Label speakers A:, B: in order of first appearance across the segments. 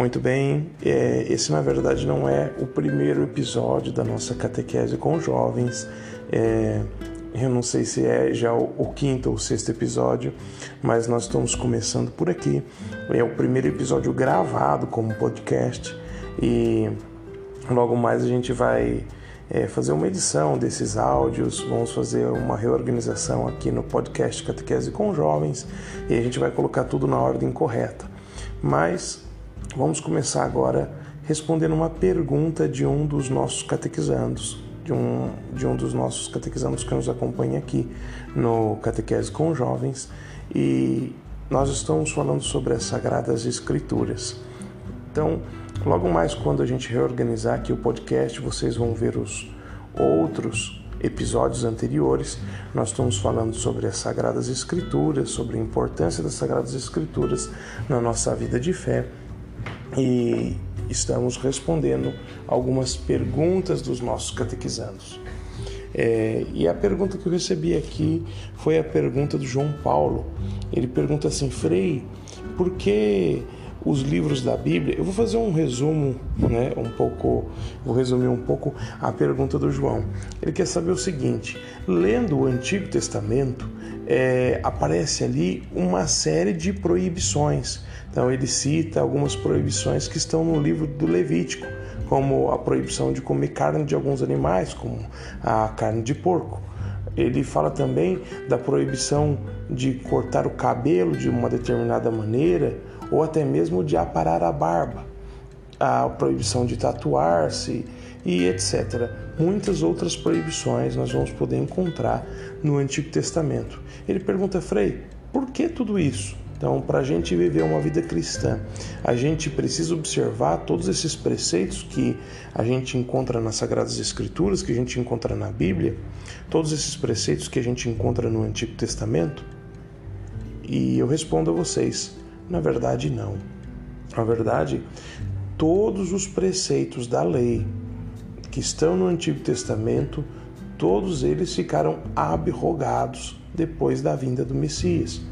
A: Muito bem, é, esse na verdade não é o primeiro episódio da nossa catequese com jovens. É, eu não sei se é já o, o, quinto ou sexto episódio, mas nós estamos começando por aqui. É o primeiro episódio gravado como podcast e logo mais a gente vai é, fazer uma edição desses áudios, vamos fazer uma reorganização aqui no podcast Catequese com Jovens e a gente vai colocar tudo na ordem correta. Mas vamos começar agora respondendo uma pergunta de um dos nossos catequizandos, de um, de um dos nossos catequizandos que nos acompanha aqui no Catequese com Jovens e nós estamos falando sobre as Sagradas Escrituras. Então, logo mais quando a gente reorganizar aqui o podcast, vocês vão ver os outros episódios anteriores. Nós estamos falando sobre as Sagradas Escrituras, sobre a importância das Sagradas Escrituras na nossa vida de fé e estamos respondendo algumas perguntas dos nossos catequizandos. É, e a pergunta que eu recebi aqui foi a pergunta do João Paulo. Ele pergunta assim, Frei, por que os livros da Bíblia? Eu vou fazer um resumo, né, um pouco, vou resumir um pouco a pergunta do João. Ele quer saber o seguinte: lendo o Antigo Testamento, é, aparece ali uma série de proibições. Então ele cita algumas proibições que estão no livro do Levítico como a proibição de comer carne de alguns animais, como a carne de porco. Ele fala também da proibição de cortar o cabelo de uma determinada maneira ou até mesmo de aparar a barba, a proibição de tatuar-se e etc. Muitas outras proibições nós vamos poder encontrar no Antigo Testamento. Ele pergunta, Frei, por que tudo isso? Então, para a gente viver uma vida cristã, a gente precisa observar todos esses preceitos que a gente encontra nas Sagradas Escrituras, que a gente encontra na Bíblia, todos esses preceitos que a gente encontra no Antigo Testamento? E eu respondo a vocês: na verdade, não. Na verdade, todos os preceitos da lei que estão no Antigo Testamento, todos eles ficaram abrogados depois da vinda do Messias.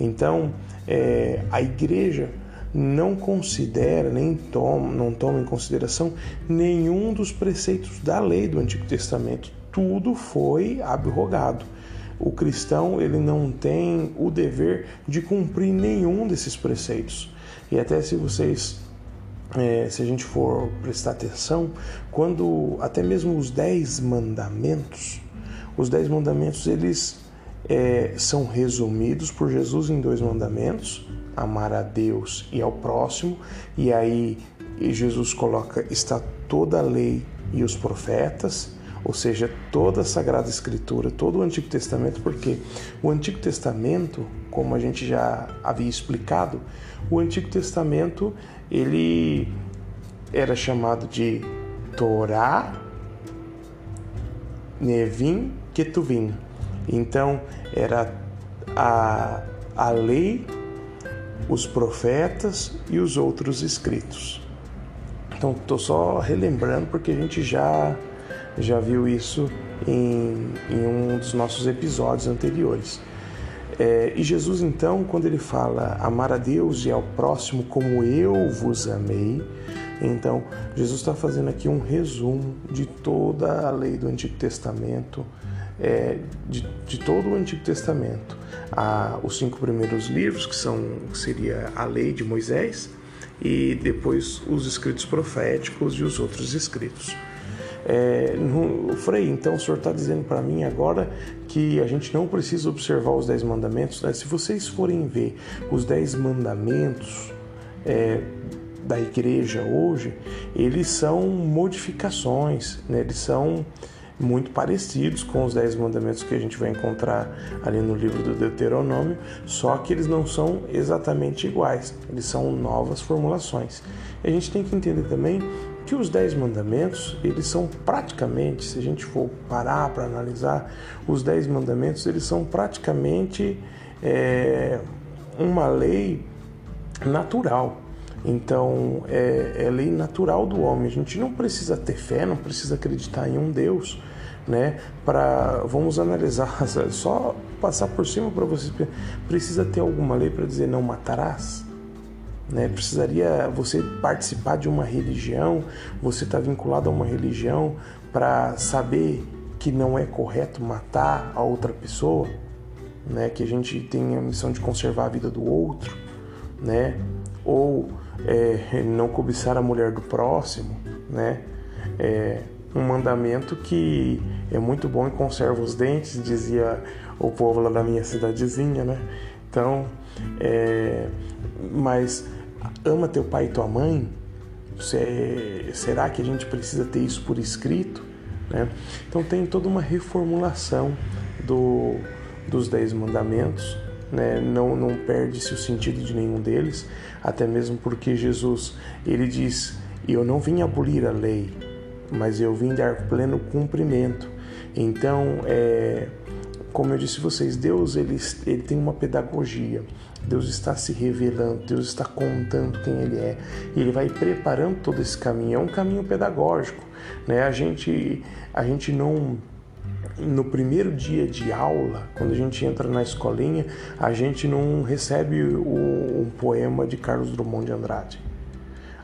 A: Então, é, a igreja não considera, nem toma, não toma em consideração nenhum dos preceitos da lei do Antigo Testamento. Tudo foi abrogado. O cristão ele não tem o dever de cumprir nenhum desses preceitos. E até se vocês é, se a gente for prestar atenção, quando até mesmo os dez mandamentos, os dez mandamentos eles é, são resumidos por Jesus em dois mandamentos: amar a Deus e ao próximo. E aí Jesus coloca: está toda a lei e os profetas, ou seja, toda a Sagrada Escritura, todo o Antigo Testamento, porque o Antigo Testamento, como a gente já havia explicado, o Antigo Testamento ele era chamado de Torá, Nevim, Ketuvim. Então, era a, a lei, os profetas e os outros escritos. Então, estou só relembrando porque a gente já, já viu isso em, em um dos nossos episódios anteriores. É, e Jesus, então, quando ele fala amar a Deus e ao próximo como eu vos amei, então Jesus está fazendo aqui um resumo de toda a lei do Antigo Testamento, é, de, de, todo o Antigo Testamento. Os cinco primeiros livros, que são seria a lei de Moisés, e depois os escritos proféticos e os outros escritos. É, no, Frei, então o senhor está dizendo para mim agora que a gente não precisa observar os dez mandamentos? Né? Se vocês forem ver os dez mandamentos é, da igreja hoje, eles são modificações, né? eles são muito parecidos com os Dez Mandamentos que a gente vai encontrar ali no livro do Deuteronômio, só que eles não são exatamente iguais, eles são novas formulações. E a gente tem que entender também que os Dez Mandamentos, eles são praticamente, se a gente for parar para analisar, os Dez Mandamentos, eles são praticamente é, uma lei natural. Então, é, é lei natural do homem. A gente não precisa ter fé, não precisa acreditar em um Deus, né? Para vamos analisar, só passar por cima para vocês. Precisa ter alguma lei para dizer não matarás? Né? Precisaria você participar de uma religião, você está vinculado a uma religião para saber que não é correto matar a outra pessoa, né? que a gente tem a missão de conservar a vida do outro, né? ou é, não cobiçar a mulher do próximo, né? É um mandamento que é muito bom e conserva os dentes, dizia o povo lá da minha cidadezinha, né? Então, é, mas ama teu pai e tua mãe? Será que a gente precisa ter isso por escrito? Né? Então tem toda uma reformulação do, dos dez mandamentos, né? não, não perde-se o sentido de nenhum deles, até mesmo porque Jesus ele diz: Eu não vim abolir a lei, mas eu vim dar pleno cumprimento. Então, é, como eu disse a vocês, Deus ele, ele tem uma pedagogia. Deus está se revelando, Deus está contando quem Ele é e Ele vai preparando todo esse caminho. É um caminho pedagógico, né? A gente, a gente não no primeiro dia de aula, quando a gente entra na escolinha, a gente não recebe o, um poema de Carlos Drummond de Andrade.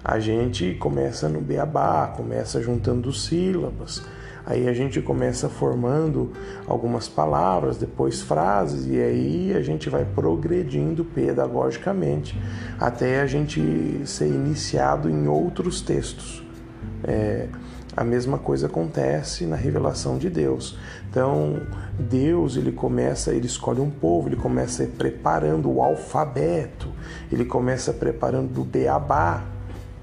A: A gente começa no beabá, começa juntando sílabas, Aí a gente começa formando algumas palavras, depois frases, e aí a gente vai progredindo pedagogicamente até a gente ser iniciado em outros textos. É, a mesma coisa acontece na revelação de Deus. Então, Deus, ele começa, ele escolhe um povo, ele começa preparando o alfabeto, ele começa preparando o beabá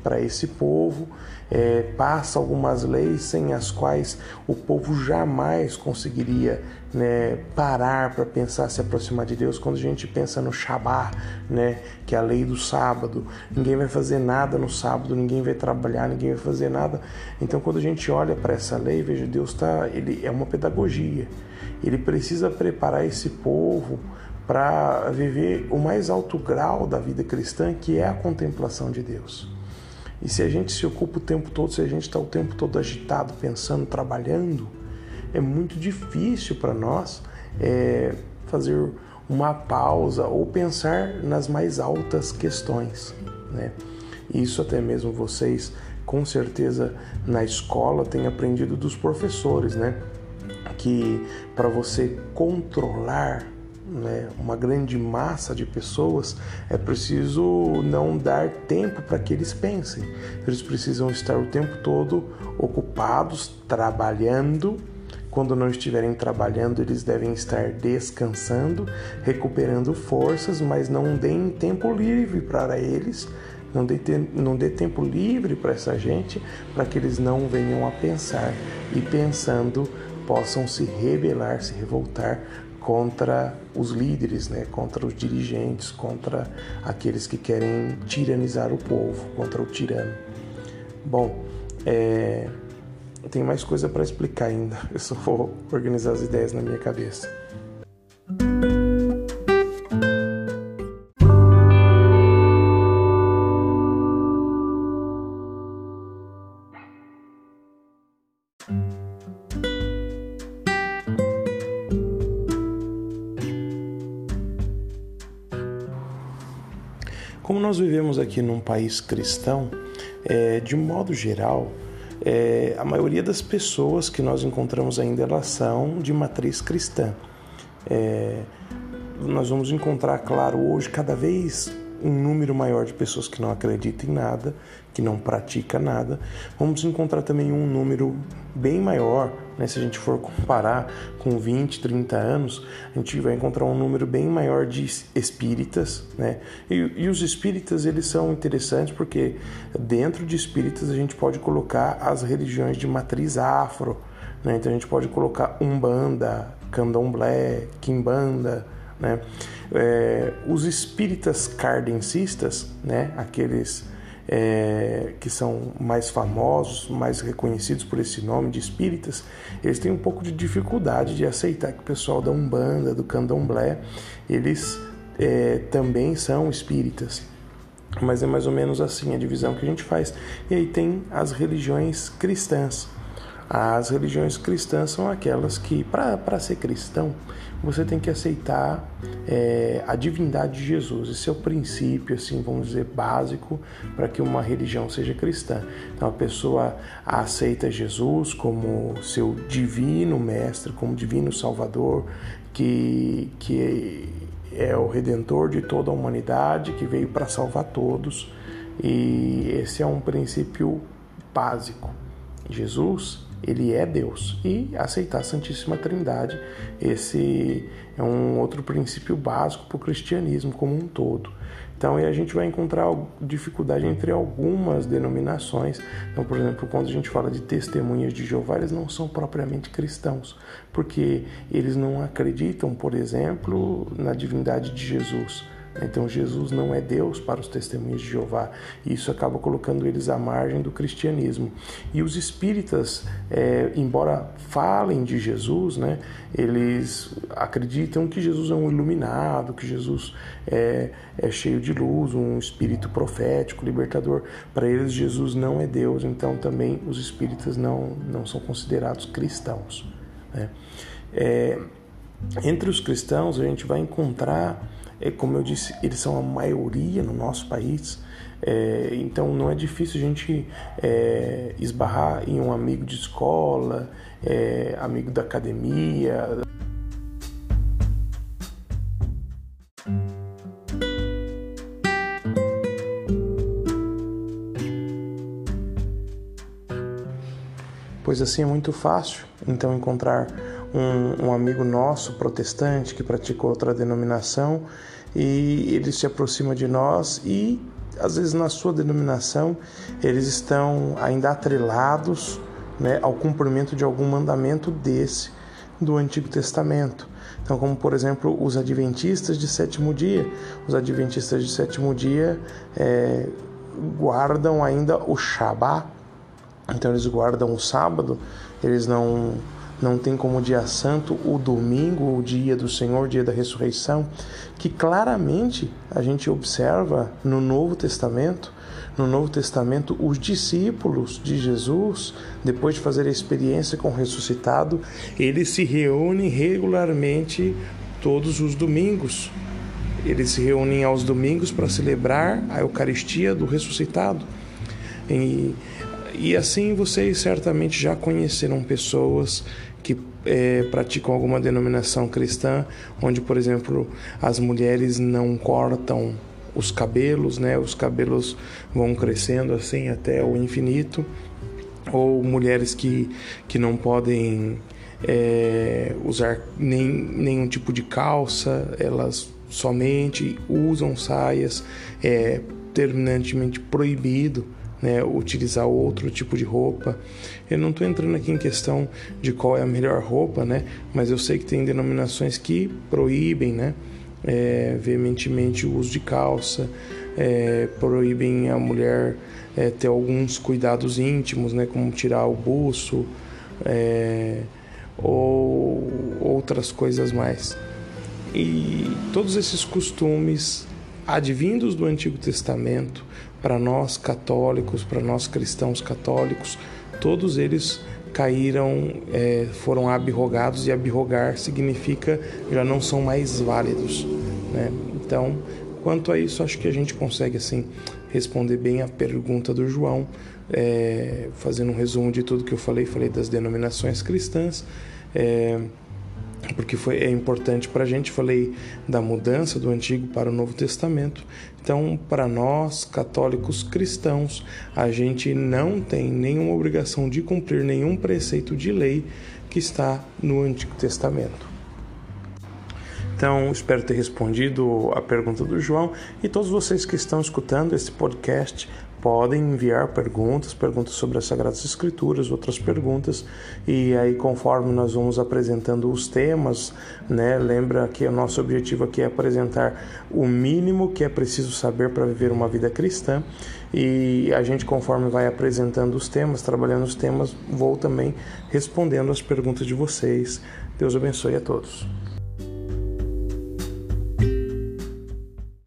A: para esse povo, é, passa algumas leis sem as quais o povo jamais conseguiria né, parar para pensar se aproximar de Deus. Quando a gente pensa no Shabá, né, que é a lei do sábado, ninguém vai fazer nada no sábado, ninguém vai trabalhar, ninguém vai fazer nada. Então, quando a gente olha para essa lei, veja, Deus tá, ele é uma pedagogia. Ele precisa preparar esse povo para viver o mais alto grau da vida cristã, que é a contemplação de Deus. E se a gente se ocupa o tempo todo, se a gente está o tempo todo agitado, pensando, trabalhando, é muito difícil para nós é, fazer uma pausa ou pensar nas mais altas questões. Né? Isso até mesmo vocês, com certeza, na escola têm aprendido dos professores, né? Que para você controlar né, uma grande massa de pessoas, é preciso não dar tempo para que eles pensem. Eles precisam estar o tempo todo ocupados, trabalhando. Quando não estiverem trabalhando, eles devem estar descansando, recuperando forças, mas não deem tempo livre para eles, não dê, não dê tempo livre para essa gente, para que eles não venham a pensar e pensando possam se rebelar, se revoltar contra os líderes, né, contra os dirigentes, contra aqueles que querem tiranizar o povo, contra o tirano. Bom, é, tem mais coisa para explicar ainda. Eu só vou organizar as ideias na minha cabeça. Como nós vivemos aqui num país cristão, é, de modo geral, é, a maioria das pessoas que nós encontramos ainda elas são de matriz cristã. É, nós vamos encontrar, claro, hoje cada vez um número maior de pessoas que não acreditam em nada, que não pratica nada. Vamos encontrar também um número bem maior, né? se a gente for comparar com 20, 30 anos, a gente vai encontrar um número bem maior de espíritas. Né? E, e os espíritas eles são interessantes porque dentro de espíritas a gente pode colocar as religiões de matriz afro. Né? Então a gente pode colocar Umbanda, Candomblé, Quimbanda, né? É, os espíritas cardencistas, né? aqueles é, que são mais famosos, mais reconhecidos por esse nome de espíritas, eles têm um pouco de dificuldade de aceitar que o pessoal da Umbanda, do Candomblé, eles é, também são espíritas. Mas é mais ou menos assim a divisão que a gente faz. E aí tem as religiões cristãs. As religiões cristãs são aquelas que, para ser cristão, você tem que aceitar é, a divindade de Jesus. Esse é o princípio, assim, vamos dizer, básico para que uma religião seja cristã. Então a pessoa aceita Jesus como seu divino mestre, como divino salvador, que, que é o redentor de toda a humanidade, que veio para salvar todos. E esse é um princípio básico. Jesus ele é Deus. E aceitar a Santíssima Trindade, esse é um outro princípio básico para o cristianismo como um todo. Então, a gente vai encontrar dificuldade entre algumas denominações. Então, por exemplo, quando a gente fala de testemunhas de Jeová, eles não são propriamente cristãos, porque eles não acreditam, por exemplo, na divindade de Jesus. Então Jesus não é Deus para os testemunhos de Jeová. E isso acaba colocando eles à margem do cristianismo. E os espíritas, é, embora falem de Jesus, né, eles acreditam que Jesus é um iluminado, que Jesus é, é cheio de luz, um espírito profético, libertador. Para eles Jesus não é Deus. Então também os espíritas não, não são considerados cristãos. Né? É, entre os cristãos a gente vai encontrar é, como eu disse, eles são a maioria no nosso país, é, então não é difícil a gente é, esbarrar em um amigo de escola, é, amigo da academia. Pois assim é muito fácil então encontrar um, um amigo nosso protestante que pratica outra denominação e ele se aproxima de nós e às vezes na sua denominação eles estão ainda atrelados né, ao cumprimento de algum mandamento desse do Antigo Testamento. Então, como por exemplo os adventistas de sétimo dia, os adventistas de sétimo dia é, guardam ainda o Shabat, então eles guardam o sábado, eles não não tem como dia santo o domingo, o dia do Senhor, o dia da ressurreição, que claramente a gente observa no Novo Testamento. No Novo Testamento, os discípulos de Jesus, depois de fazer a experiência com o ressuscitado, eles se reúnem regularmente todos os domingos. Eles se reúnem aos domingos para celebrar a Eucaristia do ressuscitado. E e assim vocês certamente já conheceram pessoas que é, praticam alguma denominação cristã, onde, por exemplo, as mulheres não cortam os cabelos, né? Os cabelos vão crescendo assim até o infinito, ou mulheres que, que não podem é, usar nem, nenhum tipo de calça, elas somente usam saias, é terminantemente proibido né, utilizar outro tipo de roupa. Eu não estou entrando aqui em questão de qual é a melhor roupa, né, mas eu sei que tem denominações que proíbem né, é, veementemente o uso de calça, é, proíbem a mulher é, ter alguns cuidados íntimos, né, como tirar o buço é, ou outras coisas mais. E todos esses costumes advindos do Antigo Testamento, para nós católicos, para nós cristãos católicos, todos eles caíram, é, foram abrogados e abrogar significa já não são mais válidos. Né? Então, quanto a isso, acho que a gente consegue assim responder bem a pergunta do João, é, fazendo um resumo de tudo que eu falei, falei das denominações cristãs. É, porque foi, é importante para a gente. Falei da mudança do Antigo para o Novo Testamento. Então, para nós, católicos cristãos, a gente não tem nenhuma obrigação de cumprir nenhum preceito de lei que está no Antigo Testamento. Então, espero ter respondido a pergunta do João e todos vocês que estão escutando esse podcast podem enviar perguntas, perguntas sobre as Sagradas Escrituras, outras perguntas, e aí conforme nós vamos apresentando os temas, né, lembra que o nosso objetivo aqui é apresentar o mínimo que é preciso saber para viver uma vida cristã, e a gente conforme vai apresentando os temas, trabalhando os temas, vou também respondendo as perguntas de vocês. Deus abençoe a todos.